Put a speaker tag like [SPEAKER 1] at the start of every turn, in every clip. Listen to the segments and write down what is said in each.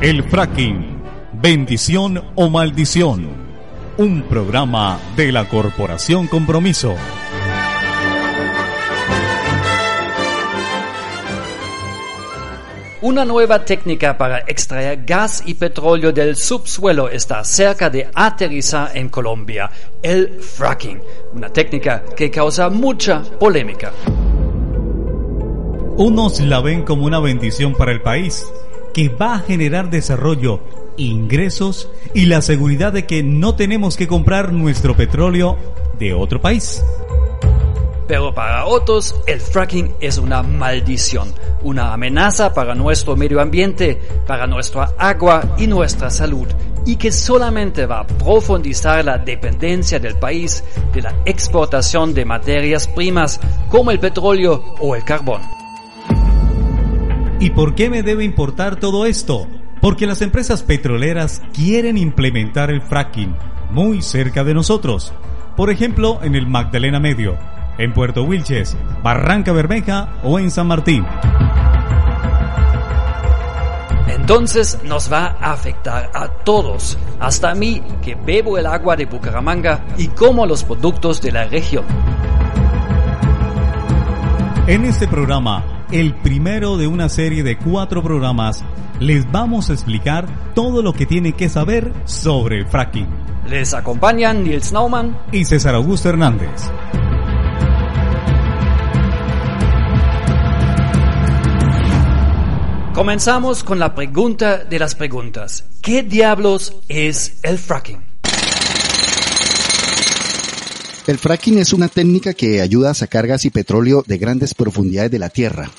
[SPEAKER 1] El fracking, bendición o maldición. Un programa de la Corporación Compromiso.
[SPEAKER 2] Una nueva técnica para extraer gas y petróleo del subsuelo está cerca de aterrizar en Colombia, el fracking, una técnica que causa mucha polémica.
[SPEAKER 1] Unos la ven como una bendición para el país, que va a generar desarrollo, ingresos y la seguridad de que no tenemos que comprar nuestro petróleo de otro país.
[SPEAKER 2] Pero para otros, el fracking es una maldición, una amenaza para nuestro medio ambiente, para nuestra agua y nuestra salud, y que solamente va a profundizar la dependencia del país de la exportación de materias primas como el petróleo o el carbón.
[SPEAKER 1] ¿Y por qué me debe importar todo esto? Porque las empresas petroleras quieren implementar el fracking muy cerca de nosotros. Por ejemplo, en el Magdalena Medio, en Puerto Wilches, Barranca Bermeja o en San Martín.
[SPEAKER 2] Entonces nos va a afectar a todos, hasta a mí que bebo el agua de Bucaramanga y como los productos de la región.
[SPEAKER 1] En este programa, el primero de una serie de cuatro programas, les vamos a explicar todo lo que tiene que saber sobre el fracking.
[SPEAKER 2] Les acompañan Nils Naumann
[SPEAKER 1] y César Augusto Hernández.
[SPEAKER 2] Comenzamos con la pregunta de las preguntas. ¿Qué diablos es el fracking?
[SPEAKER 3] El fracking es una técnica que ayuda a sacar gas y petróleo de grandes profundidades de la tierra.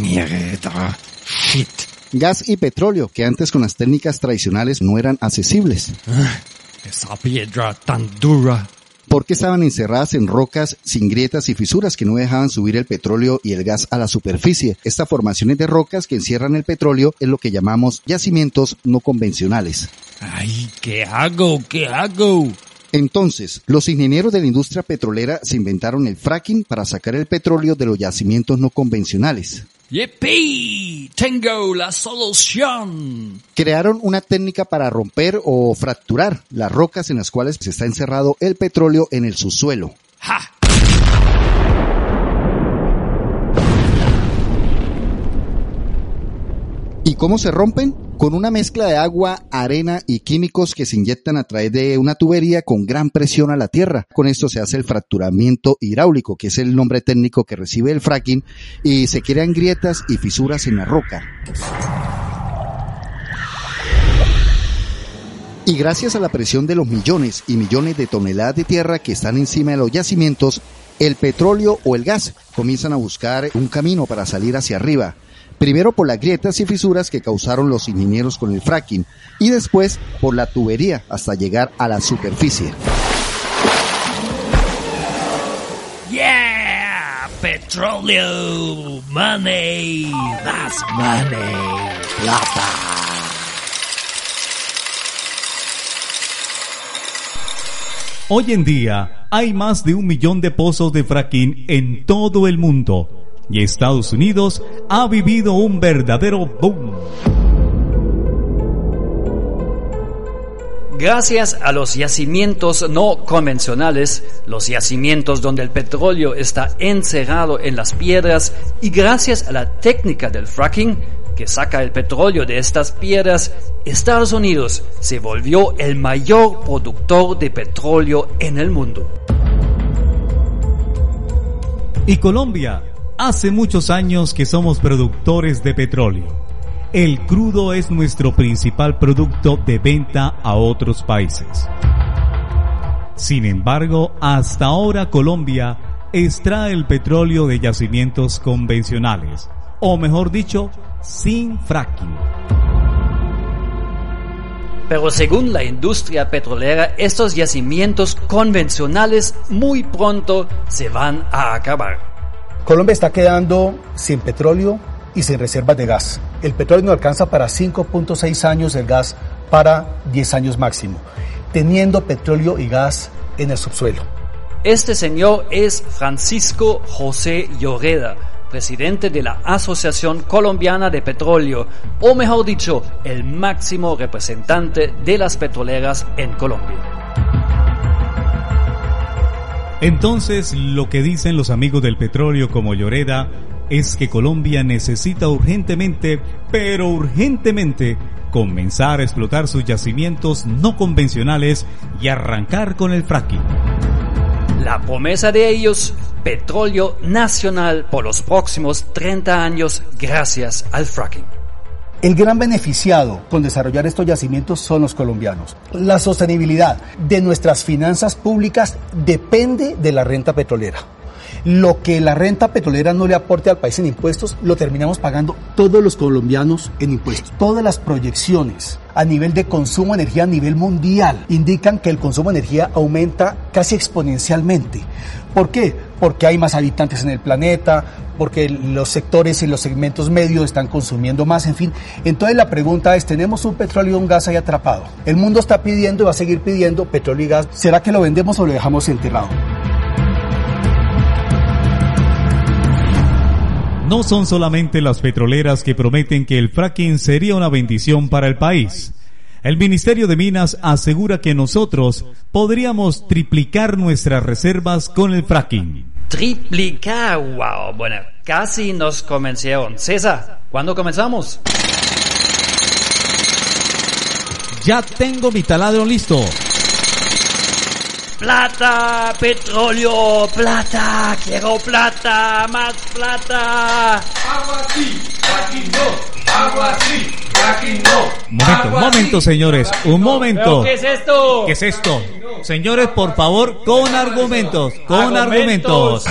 [SPEAKER 4] Mierda. Shit.
[SPEAKER 3] Gas y petróleo que antes con las técnicas tradicionales no eran accesibles.
[SPEAKER 4] Esa piedra tan dura.
[SPEAKER 3] Porque estaban encerradas en rocas sin grietas y fisuras que no dejaban subir el petróleo y el gas a la superficie. Estas formaciones de rocas que encierran el petróleo es lo que llamamos yacimientos no convencionales.
[SPEAKER 4] Ay, ¿qué hago? ¿Qué hago?
[SPEAKER 3] Entonces, los ingenieros de la industria petrolera se inventaron el fracking para sacar el petróleo de los yacimientos no convencionales.
[SPEAKER 4] ¡Yippee! Tengo la solución.
[SPEAKER 3] Crearon una técnica para romper o fracturar las rocas en las cuales se está encerrado el petróleo en el subsuelo.
[SPEAKER 4] ¡Ja!
[SPEAKER 3] ¿Y cómo se rompen? Con una mezcla de agua, arena y químicos que se inyectan a través de una tubería con gran presión a la tierra. Con esto se hace el fracturamiento hidráulico, que es el nombre técnico que recibe el fracking, y se crean grietas y fisuras en la roca. Y gracias a la presión de los millones y millones de toneladas de tierra que están encima de los yacimientos, el petróleo o el gas comienzan a buscar un camino para salir hacia arriba. Primero por las grietas y fisuras que causaron los ingenieros con el fracking y después por la tubería hasta llegar a la superficie.
[SPEAKER 4] ¡Yeah! Petróleo, money, más money, plata.
[SPEAKER 1] Hoy en día hay más de un millón de pozos de fracking en todo el mundo y Estados Unidos ha vivido un verdadero boom.
[SPEAKER 2] Gracias a los yacimientos no convencionales, los yacimientos donde el petróleo está encerrado en las piedras y gracias a la técnica del fracking, que saca el petróleo de estas piedras, Estados Unidos se volvió el mayor productor de petróleo en el mundo.
[SPEAKER 1] Y Colombia, hace muchos años que somos productores de petróleo. El crudo es nuestro principal producto de venta a otros países. Sin embargo, hasta ahora Colombia extrae el petróleo de yacimientos convencionales, o mejor dicho, sin fracking.
[SPEAKER 2] Pero según la industria petrolera, estos yacimientos convencionales muy pronto se van a acabar.
[SPEAKER 5] Colombia está quedando sin petróleo y sin reservas de gas. El petróleo no alcanza para 5.6 años, el gas para 10 años máximo, teniendo petróleo y gas en el subsuelo.
[SPEAKER 2] Este señor es Francisco José Lloreda, presidente de la Asociación Colombiana de Petróleo, o mejor dicho, el máximo representante de las petroleras en Colombia.
[SPEAKER 1] Entonces, lo que dicen los amigos del petróleo como Lloreda es que Colombia necesita urgentemente, pero urgentemente, comenzar a explotar sus yacimientos no convencionales y arrancar con el fracking.
[SPEAKER 2] La promesa de ellos, petróleo nacional por los próximos 30 años gracias al fracking.
[SPEAKER 5] El gran beneficiado con desarrollar estos yacimientos son los colombianos. La sostenibilidad de nuestras finanzas públicas depende de la renta petrolera. Lo que la renta petrolera no le aporte al país en impuestos, lo terminamos pagando todos los colombianos en impuestos. Todas las proyecciones a nivel de consumo de energía a nivel mundial indican que el consumo de energía aumenta casi exponencialmente. ¿Por qué? Porque hay más habitantes en el planeta, porque los sectores y los segmentos medios están consumiendo más, en fin. Entonces la pregunta es, tenemos un petróleo y un gas ahí atrapado. El mundo está pidiendo y va a seguir pidiendo petróleo y gas. ¿Será que lo vendemos o lo dejamos enterrado?
[SPEAKER 1] No son solamente las petroleras que prometen que el fracking sería una bendición para el país. El Ministerio de Minas asegura que nosotros podríamos triplicar nuestras reservas con el fracking.
[SPEAKER 2] Triplicar, wow, bueno, casi nos convencieron. César, ¿cuándo comenzamos?
[SPEAKER 1] Ya tengo mi taladro listo.
[SPEAKER 2] Plata, petróleo, plata, quiero plata, más plata.
[SPEAKER 6] Agua sí, aquí no, agua sí, aquí no.
[SPEAKER 1] Momento, un momento, señores, un momento.
[SPEAKER 2] ¿Pero qué es esto?
[SPEAKER 1] ¿Qué es esto? Señores, por favor, con argumentos, con argumentos.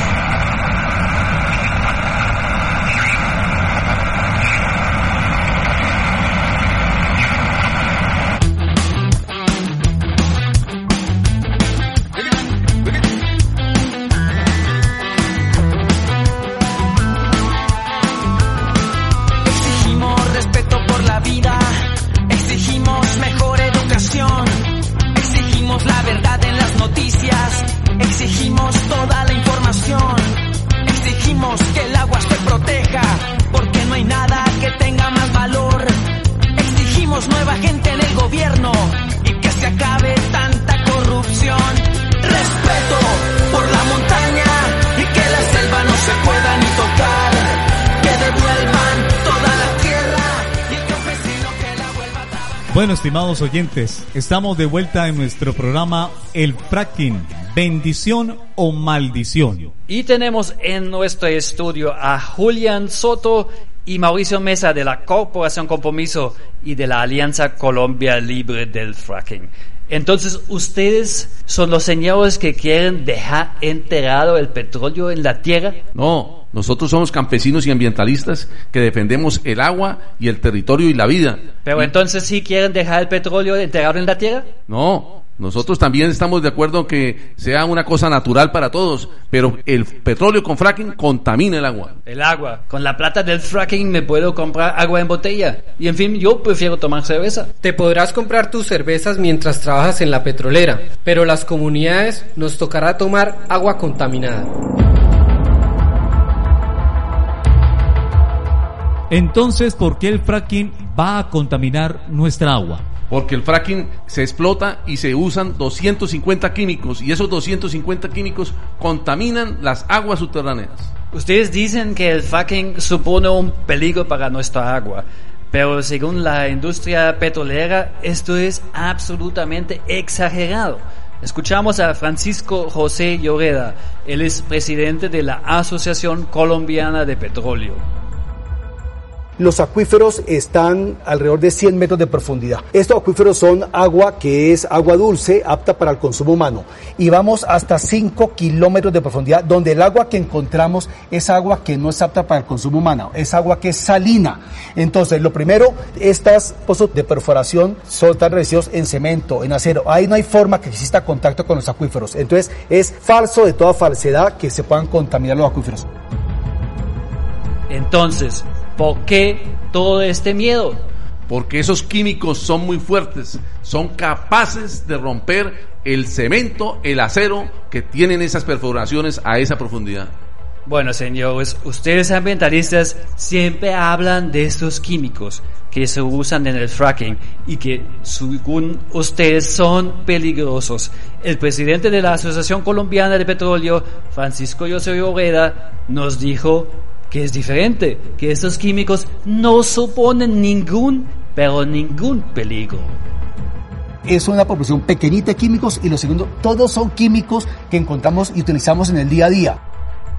[SPEAKER 7] Porque no hay nada que tenga más valor, exigimos nueva gente en el gobierno y que se acabe tanta corrupción, respeto por la montaña y que la selva no se pueda ni tocar, que devuelvan toda la tierra y el campesino que la vuelva a trabajar.
[SPEAKER 1] Bueno, estimados oyentes, estamos de vuelta en nuestro programa El Fracking, bendición o maldición.
[SPEAKER 2] Y tenemos en nuestro estudio a Julián Soto y Mauricio Mesa de la Corporación Compromiso y de la Alianza Colombia Libre del Fracking. Entonces, ¿ustedes son los señores que quieren dejar enterrado el petróleo en la tierra?
[SPEAKER 8] No, nosotros somos campesinos y ambientalistas que defendemos el agua y el territorio y la vida.
[SPEAKER 2] Pero entonces sí quieren dejar el petróleo enterrado en la tierra?
[SPEAKER 8] No, nosotros también estamos de acuerdo en que sea una cosa natural para todos, pero el petróleo con fracking contamina el agua.
[SPEAKER 2] El agua. Con la plata del fracking me puedo comprar agua en botella. Y en fin, yo prefiero tomar cerveza.
[SPEAKER 9] Te podrás comprar tus cervezas mientras trabajas en la petrolera, pero las comunidades nos tocará tomar agua contaminada.
[SPEAKER 1] Entonces, ¿por qué el fracking va a contaminar nuestra agua?
[SPEAKER 8] Porque el fracking se explota y se usan 250 químicos y esos 250 químicos contaminan las aguas subterráneas.
[SPEAKER 2] Ustedes dicen que el fracking supone un peligro para nuestra agua, pero según la industria petrolera esto es absolutamente exagerado. Escuchamos a Francisco José Lloreda, él es presidente de la Asociación Colombiana de Petróleo.
[SPEAKER 5] Los acuíferos están alrededor de 100 metros de profundidad. Estos acuíferos son agua que es agua dulce, apta para el consumo humano. Y vamos hasta 5 kilómetros de profundidad, donde el agua que encontramos es agua que no es apta para el consumo humano, es agua que es salina. Entonces, lo primero, estas pozos de perforación son tan en cemento, en acero. Ahí no hay forma que exista contacto con los acuíferos. Entonces, es falso de toda falsedad que se puedan contaminar los acuíferos.
[SPEAKER 2] Entonces, ¿por qué todo este miedo?
[SPEAKER 8] Porque esos químicos son muy fuertes, son capaces de romper el cemento, el acero que tienen esas perforaciones a esa profundidad.
[SPEAKER 2] Bueno, señores, ustedes ambientalistas siempre hablan de estos químicos que se usan en el fracking y que, según ustedes, son peligrosos. El presidente de la Asociación Colombiana de Petróleo, Francisco José Oreda, nos dijo que es diferente, que estos químicos no suponen ningún, pero ningún peligro.
[SPEAKER 5] Es una proporción pequeñita de químicos y lo segundo, todos son químicos que encontramos y utilizamos en el día a día.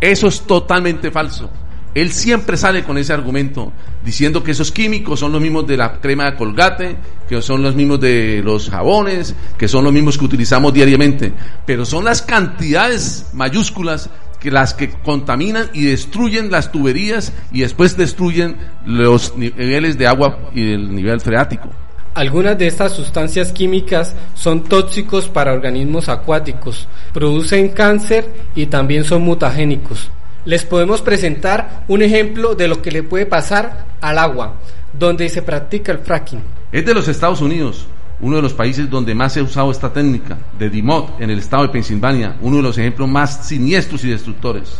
[SPEAKER 8] Eso es totalmente falso. Él siempre sale con ese argumento, diciendo que esos químicos son los mismos de la crema de colgate, que son los mismos de los jabones, que son los mismos que utilizamos diariamente. Pero son las cantidades mayúsculas que las que contaminan y destruyen las tuberías y después destruyen los niveles de agua y el nivel freático.
[SPEAKER 9] Algunas de estas sustancias químicas son tóxicos para organismos acuáticos, producen cáncer y también son mutagénicos. Les podemos presentar un ejemplo de lo que le puede pasar al agua, donde se practica el fracking.
[SPEAKER 8] Es de los Estados Unidos, uno de los países donde más se ha usado esta técnica, de DeMott, en el estado de Pensilvania, uno de los ejemplos más siniestros y destructores.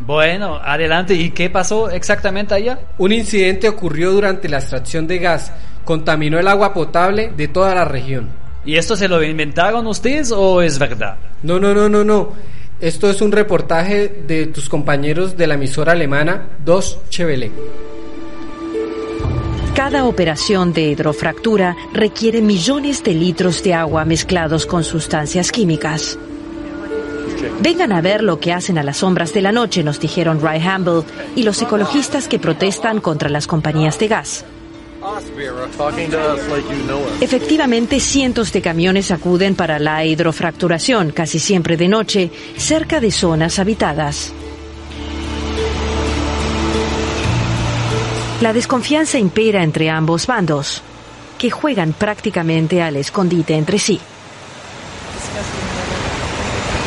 [SPEAKER 2] Bueno, adelante. ¿Y qué pasó exactamente allá?
[SPEAKER 9] Un incidente ocurrió durante la extracción de gas. Contaminó el agua potable de toda la región.
[SPEAKER 2] ¿Y esto se lo inventaron ustedes o es verdad?
[SPEAKER 9] No, no, no, no, no. Esto es un reportaje de tus compañeros de la emisora alemana Dos Chevele.
[SPEAKER 10] Cada operación de hidrofractura requiere millones de litros de agua mezclados con sustancias químicas. Vengan a ver lo que hacen a las sombras de la noche, nos dijeron Ray Hamble y los ecologistas que protestan contra las compañías de gas. Efectivamente, cientos de camiones acuden para la hidrofracturación, casi siempre de noche, cerca de zonas habitadas. La desconfianza impera entre ambos bandos, que juegan prácticamente al escondite entre sí.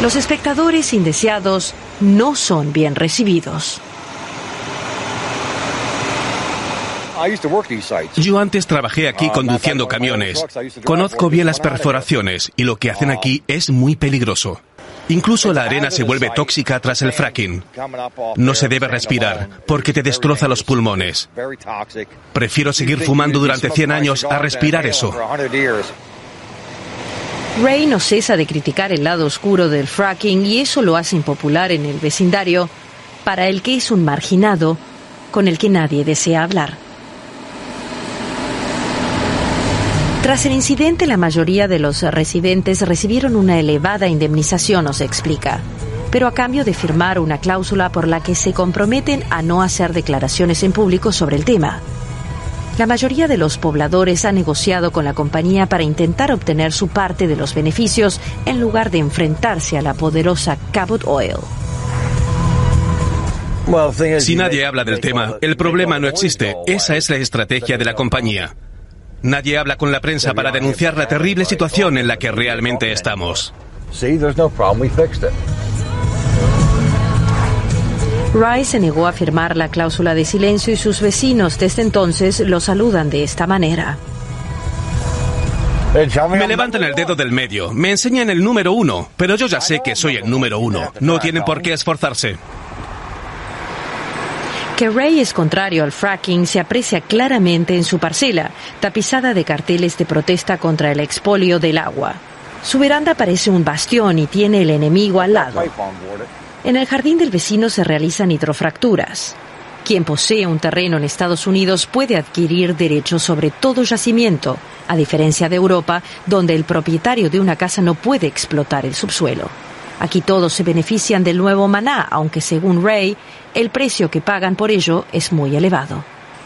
[SPEAKER 10] Los espectadores indeseados no son bien recibidos.
[SPEAKER 11] Yo antes trabajé aquí conduciendo camiones. Conozco bien las perforaciones y lo que hacen aquí es muy peligroso. Incluso la arena se vuelve tóxica tras el fracking. No se debe respirar porque te destroza los pulmones. Prefiero seguir fumando durante 100 años a respirar eso.
[SPEAKER 10] Ray no cesa de criticar el lado oscuro del fracking y eso lo hace impopular en el vecindario, para el que es un marginado con el que nadie desea hablar. Tras el incidente, la mayoría de los residentes recibieron una elevada indemnización, nos explica, pero a cambio de firmar una cláusula por la que se comprometen a no hacer declaraciones en público sobre el tema. La mayoría de los pobladores ha negociado con la compañía para intentar obtener su parte de los beneficios en lugar de enfrentarse a la poderosa Cabot Oil.
[SPEAKER 11] Si nadie habla del tema, el problema no existe. Esa es la estrategia de la compañía. Nadie habla con la prensa para denunciar la terrible situación en la que realmente estamos.
[SPEAKER 10] Rice se negó a firmar la cláusula de silencio y sus vecinos desde entonces lo saludan de esta manera.
[SPEAKER 11] Me levantan el dedo del medio, me enseñan el número uno, pero yo ya sé que soy el número uno. No tienen por qué esforzarse.
[SPEAKER 10] Que Ray es contrario al fracking se aprecia claramente en su parcela, tapizada de carteles de protesta contra el expolio del agua. Su veranda parece un bastión y tiene el enemigo al lado. En el jardín del vecino se realizan hidrofracturas. Quien posee un terreno en Estados Unidos puede adquirir derechos sobre todo yacimiento, a diferencia de Europa, donde el propietario de una casa no puede explotar el subsuelo. Aquí todos se benefician del nuevo maná, aunque según Ray, el precio que pagan por ello es muy elevado.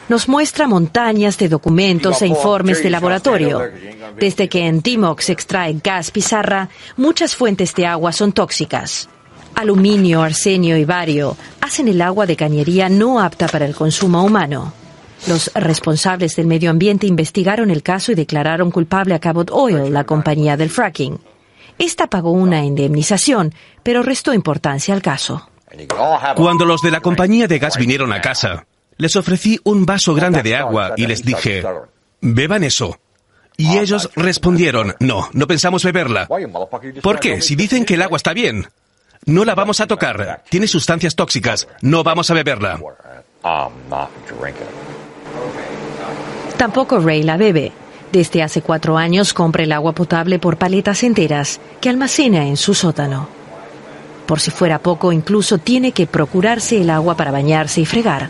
[SPEAKER 10] nos muestra montañas de documentos e informes de laboratorio. Desde que en Timok se extrae gas pizarra, muchas fuentes de agua son tóxicas. Aluminio, arsenio y bario hacen el agua de cañería no apta para el consumo humano. Los responsables del medio ambiente investigaron el caso y declararon culpable a Cabot Oil, la compañía del fracking. Esta pagó una indemnización, pero restó importancia al caso.
[SPEAKER 11] Cuando los de la compañía de gas vinieron a casa, les ofrecí un vaso grande de agua y les dije, beban eso. Y ellos respondieron, no, no pensamos beberla. ¿Por qué? Si dicen que el agua está bien. No la vamos a tocar. Tiene sustancias tóxicas. No vamos a beberla.
[SPEAKER 10] Tampoco Ray la bebe. Desde hace cuatro años compra el agua potable por paletas enteras que almacena en su sótano. Por si fuera poco, incluso tiene que procurarse el agua para bañarse y fregar.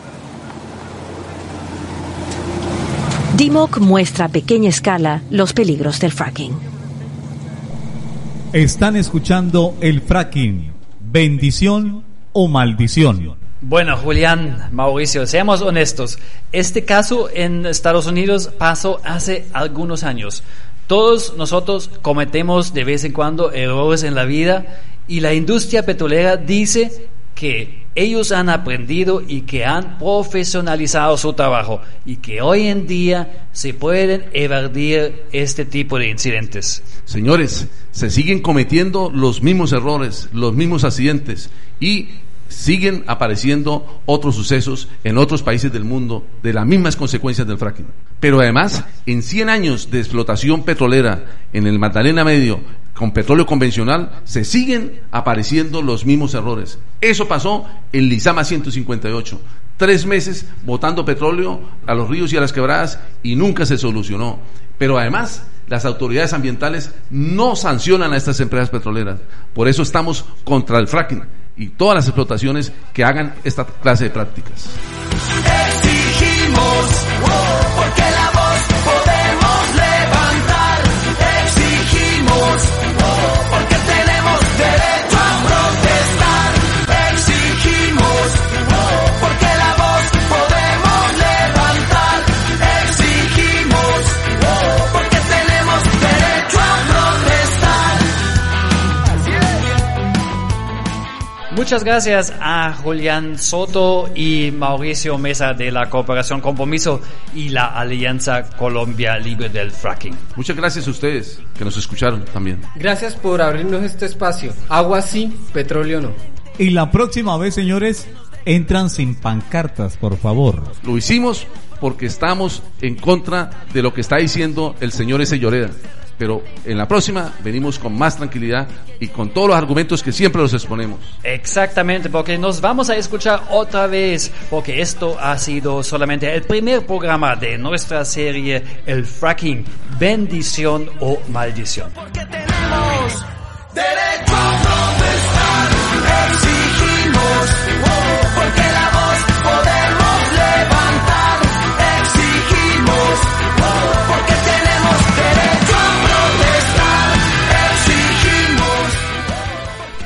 [SPEAKER 10] Dimok muestra a pequeña escala los peligros del fracking.
[SPEAKER 1] Están escuchando el fracking. Bendición o maldición.
[SPEAKER 2] Bueno, Julián, Mauricio, seamos honestos. Este caso en Estados Unidos pasó hace algunos años. Todos nosotros cometemos de vez en cuando errores en la vida y la industria petrolera dice que ellos han aprendido y que han profesionalizado su trabajo y que hoy en día se pueden evadir este tipo de incidentes.
[SPEAKER 8] Señores, se siguen cometiendo los mismos errores, los mismos accidentes y siguen apareciendo otros sucesos en otros países del mundo de las mismas consecuencias del fracking. Pero además, en 100 años de explotación petrolera en el Magdalena Medio, con petróleo convencional, se siguen apareciendo los mismos errores. Eso pasó en Lizama 158. Tres meses botando petróleo a los ríos y a las quebradas y nunca se solucionó. Pero además, las autoridades ambientales no sancionan a estas empresas petroleras. Por eso estamos contra el fracking y todas las explotaciones que hagan esta clase de prácticas.
[SPEAKER 2] Muchas gracias a Julián Soto y Mauricio Mesa de la Cooperación Compromiso y la Alianza Colombia Libre del Fracking.
[SPEAKER 8] Muchas gracias a ustedes que nos escucharon también.
[SPEAKER 9] Gracias por abrirnos este espacio. Agua sí, petróleo no.
[SPEAKER 1] Y la próxima vez, señores, entran sin pancartas, por favor.
[SPEAKER 8] Lo hicimos porque estamos en contra de lo que está diciendo el señor ese Lloreda. Pero en la próxima venimos con más tranquilidad y con todos los argumentos que siempre los exponemos.
[SPEAKER 2] Exactamente, porque nos vamos a escuchar otra vez, porque esto ha sido solamente el primer programa de nuestra serie El Fracking, bendición o maldición.
[SPEAKER 7] Tenemos derecho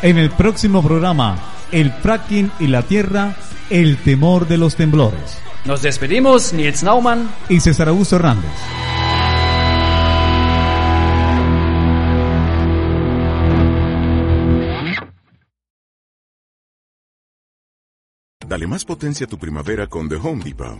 [SPEAKER 1] En el próximo programa, el fracking y la tierra, el temor de los temblores.
[SPEAKER 2] Nos despedimos, Nils Naumann
[SPEAKER 1] y César Augusto Hernández.
[SPEAKER 12] Dale más potencia a tu primavera con The Home Depot.